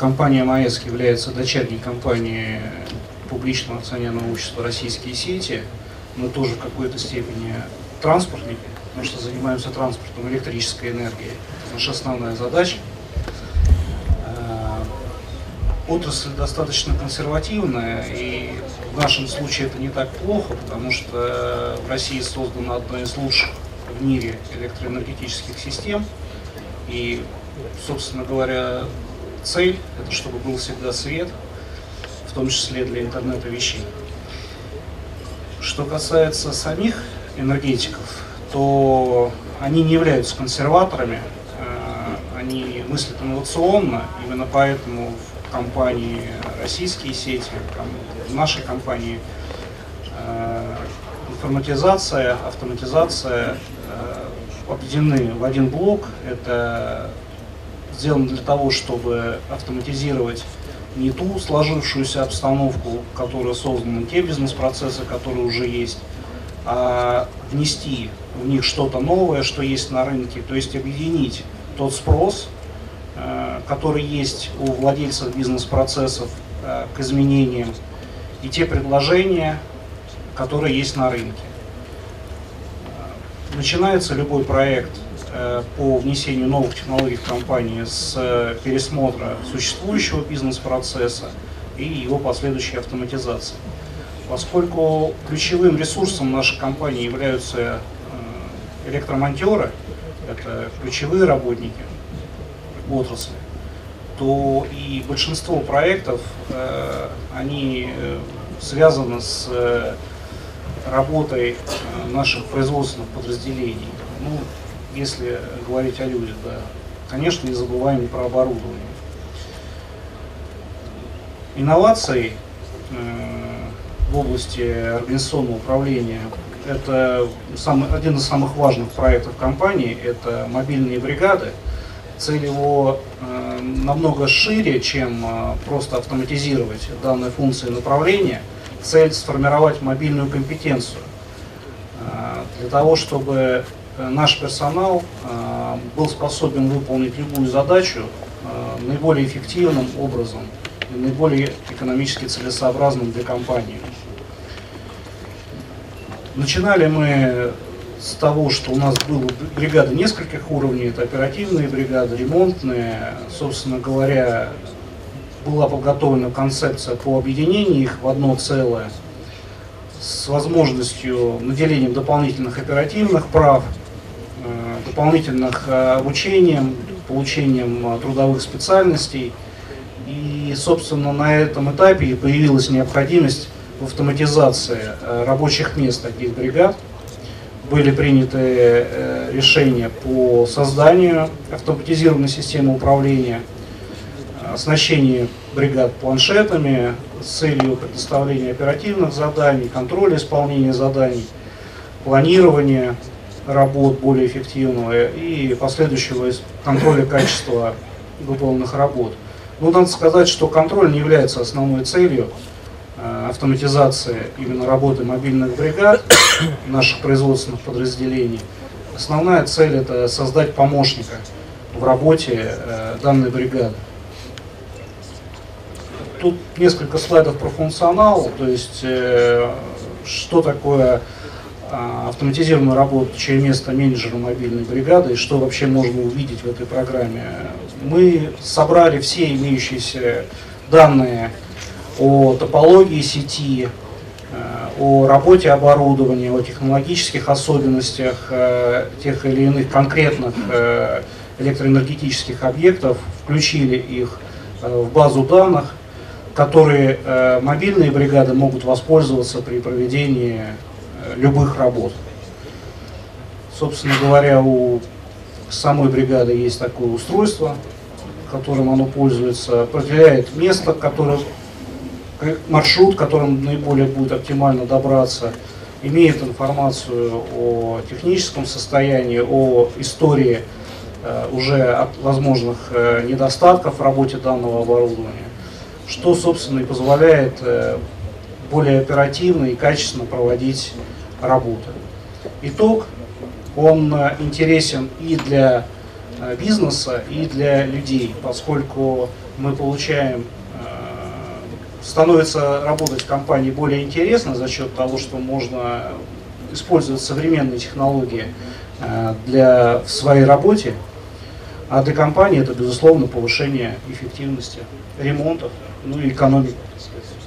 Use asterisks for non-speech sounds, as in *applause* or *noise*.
компания МАЭСК является дочерней компанией публичного акционерного общества «Российские сети». Мы тоже в какой-то степени транспортники, потому что занимаемся транспортом электрической энергии. Это наша основная задача. Э, отрасль достаточно консервативная, и в нашем случае это не так плохо, потому что в России создана одна из лучших в мире электроэнергетических систем. И, собственно говоря, цель – это чтобы был всегда свет, в том числе для интернета вещей. Что касается самих энергетиков, то они не являются консерваторами, э, они мыслят инновационно, именно поэтому в компании «Российские сети», в нашей компании э, информатизация, автоматизация э, объединены в один блок. Это сделано для того, чтобы автоматизировать не ту сложившуюся обстановку, которая создана, те бизнес-процессы, которые уже есть, а внести в них что-то новое, что есть на рынке, то есть объединить тот спрос, э, который есть у владельцев бизнес-процессов э, к изменениям, и те предложения, которые есть на рынке. Начинается любой проект по внесению новых технологий в компании с э, пересмотра существующего бизнес-процесса и его последующей автоматизации. Поскольку ключевым ресурсом нашей компании являются э, электромонтеры, это ключевые работники отрасли, то и большинство проектов, они связаны с работой э, наших производственных подразделений. Ну, если говорить о людях, да, конечно, не забываем про оборудование. Инновации э, в области организационного управления – это самый, один из самых важных проектов компании, это мобильные бригады. Цель его э, намного шире, чем э, просто автоматизировать данные функции направления – цель сформировать мобильную компетенцию э, для того, чтобы наш персонал э, был способен выполнить любую задачу наиболее эффективным образом наиболее экономически целесообразным для компании. Начинали мы с того, что у нас было бригады нескольких уровней, это оперативные бригады, ремонтные, собственно говоря, была подготовлена концепция по объединению их в одно целое с возможностью наделения дополнительных оперативных прав, э, дополнительных э, обучением, получением э, трудовых специальностей. И, собственно, на этом этапе появилась необходимость в автоматизации рабочих мест таких бригад. Были приняты решения по созданию автоматизированной системы управления – оснащение бригад планшетами с целью предоставления оперативных заданий, контроля исполнения заданий, планирования работ более эффективного и последующего контроля качества выполненных работ. Но надо сказать, что контроль не является основной целью э, автоматизации именно работы мобильных бригад *coughs* наших производственных подразделений. Основная цель это создать помощника в работе э, данной бригады. Тут несколько слайдов про функционал, то есть э, что такое э, автоматизированная работа чье место менеджера мобильной бригады и что вообще можно увидеть в этой программе. Мы собрали все имеющиеся данные о топологии сети, э, о работе оборудования, о технологических особенностях э, тех или иных конкретных э, электроэнергетических объектов, включили их в базу данных которые мобильные бригады могут воспользоваться при проведении любых работ. Собственно говоря, у самой бригады есть такое устройство, которым оно пользуется, определяет место, которое, маршрут, которым наиболее будет оптимально добраться, имеет информацию о техническом состоянии, о истории э, уже возможных э, недостатков в работе данного оборудования что, собственно, и позволяет э, более оперативно и качественно проводить работы. Итог, он э, интересен и для э, бизнеса и для людей, поскольку мы получаем, э, становится работать в компании более интересно за счет того, что можно использовать современные технологии для, в своей работе, а для компании это, безусловно, повышение эффективности ремонтов, ну и экономики, так сказать.